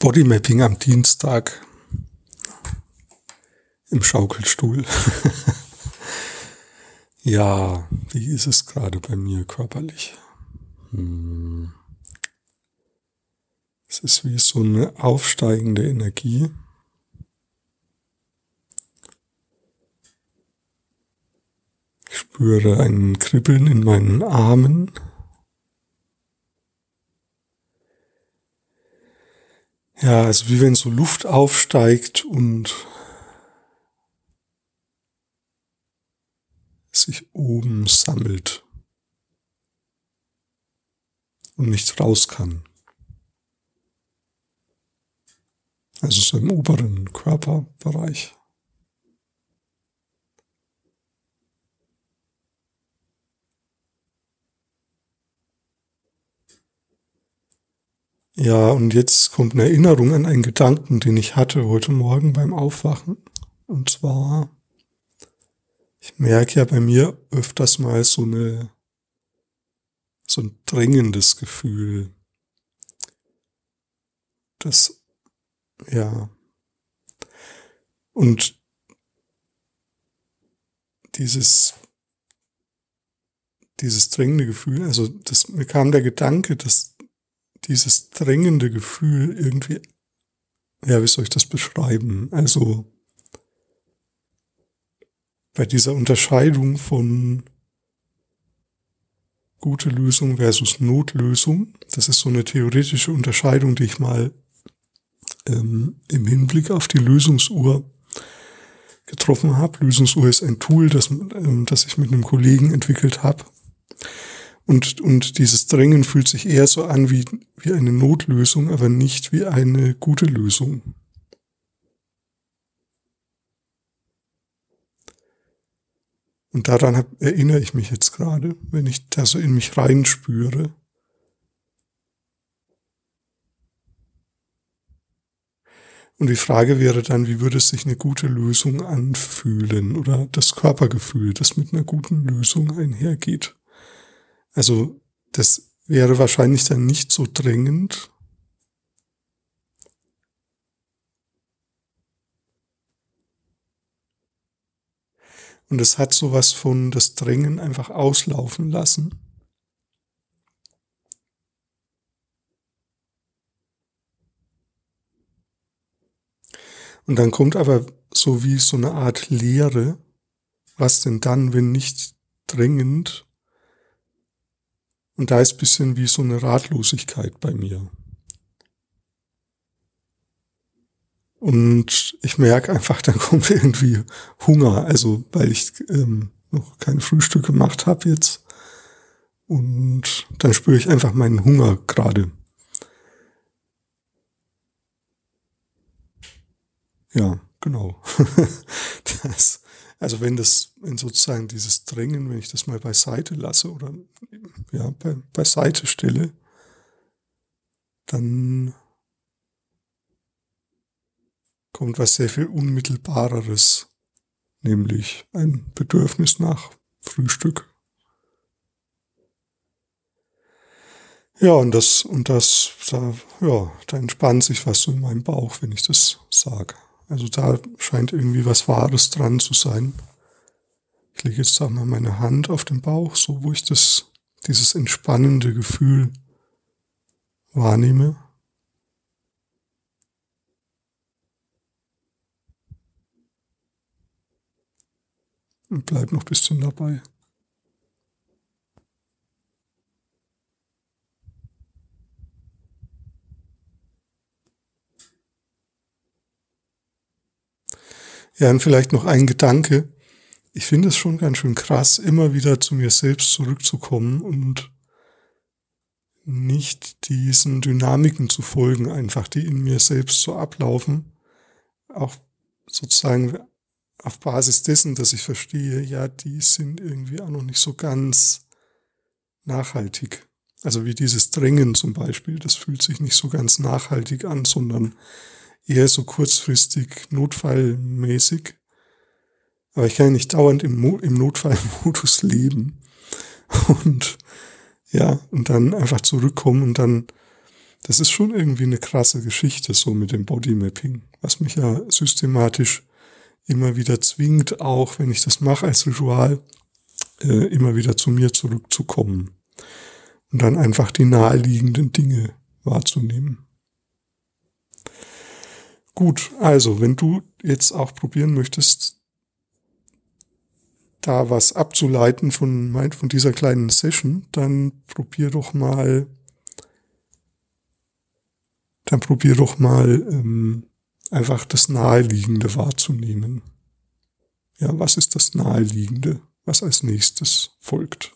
Bodymapping am Dienstag im Schaukelstuhl. ja, wie ist es gerade bei mir körperlich? Hm. Es ist wie so eine aufsteigende Energie. Ich spüre ein Kribbeln in meinen Armen. Ja, also wie wenn so Luft aufsteigt und sich oben sammelt und nicht raus kann. Also so im oberen Körperbereich. Ja, und jetzt kommt eine Erinnerung an einen Gedanken, den ich hatte heute Morgen beim Aufwachen. Und zwar, ich merke ja bei mir öfters mal so eine, so ein drängendes Gefühl. Das, ja. Und dieses, dieses drängende Gefühl, also das, mir kam der Gedanke, dass dieses drängende Gefühl irgendwie, ja, wie soll ich das beschreiben? Also bei dieser Unterscheidung von gute Lösung versus Notlösung, das ist so eine theoretische Unterscheidung, die ich mal ähm, im Hinblick auf die Lösungsuhr getroffen habe. Lösungsuhr ist ein Tool, das, ähm, das ich mit einem Kollegen entwickelt habe. Und, und dieses Drängen fühlt sich eher so an wie, wie eine Notlösung, aber nicht wie eine gute Lösung. Und daran hab, erinnere ich mich jetzt gerade, wenn ich da so in mich reinspüre. Und die Frage wäre dann, wie würde sich eine gute Lösung anfühlen oder das Körpergefühl, das mit einer guten Lösung einhergeht. Also das wäre wahrscheinlich dann nicht so dringend. Und es hat sowas von das Drängen einfach auslaufen lassen. Und dann kommt aber so wie so eine Art Leere. Was denn dann, wenn nicht dringend und da ist bisschen wie so eine Ratlosigkeit bei mir. Und ich merke einfach, dann kommt irgendwie Hunger, also weil ich ähm, noch kein Frühstück gemacht habe jetzt. Und dann spüre ich einfach meinen Hunger gerade. Ja, genau. das, also wenn das, wenn sozusagen dieses Drängen, wenn ich das mal beiseite lasse oder ja, be, beiseite stelle, dann kommt was sehr viel unmittelbareres, nämlich ein Bedürfnis nach Frühstück. Ja, und das, und das, da, ja, da entspannt sich was so in meinem Bauch, wenn ich das sage. Also da scheint irgendwie was Wahres dran zu sein. Ich lege jetzt auch mal meine Hand auf den Bauch, so wo ich das, dieses entspannende Gefühl wahrnehme. Und bleib noch ein bisschen dabei. Ja, und vielleicht noch ein Gedanke. Ich finde es schon ganz schön krass, immer wieder zu mir selbst zurückzukommen und nicht diesen Dynamiken zu folgen, einfach die in mir selbst so ablaufen. Auch sozusagen auf Basis dessen, dass ich verstehe, ja, die sind irgendwie auch noch nicht so ganz nachhaltig. Also wie dieses Drängen zum Beispiel, das fühlt sich nicht so ganz nachhaltig an, sondern eher so kurzfristig notfallmäßig. Aber ich kann ja nicht dauernd im, Mo im Notfallmodus leben. Und ja, und dann einfach zurückkommen und dann das ist schon irgendwie eine krasse Geschichte, so mit dem Bodymapping, was mich ja systematisch immer wieder zwingt, auch wenn ich das mache als Ritual, äh, immer wieder zu mir zurückzukommen und dann einfach die naheliegenden Dinge wahrzunehmen. Gut, also wenn du jetzt auch probieren möchtest, da was abzuleiten von, von dieser kleinen Session, dann probier doch mal, dann probier doch mal ähm, einfach das Naheliegende wahrzunehmen. Ja, was ist das Naheliegende, was als nächstes folgt?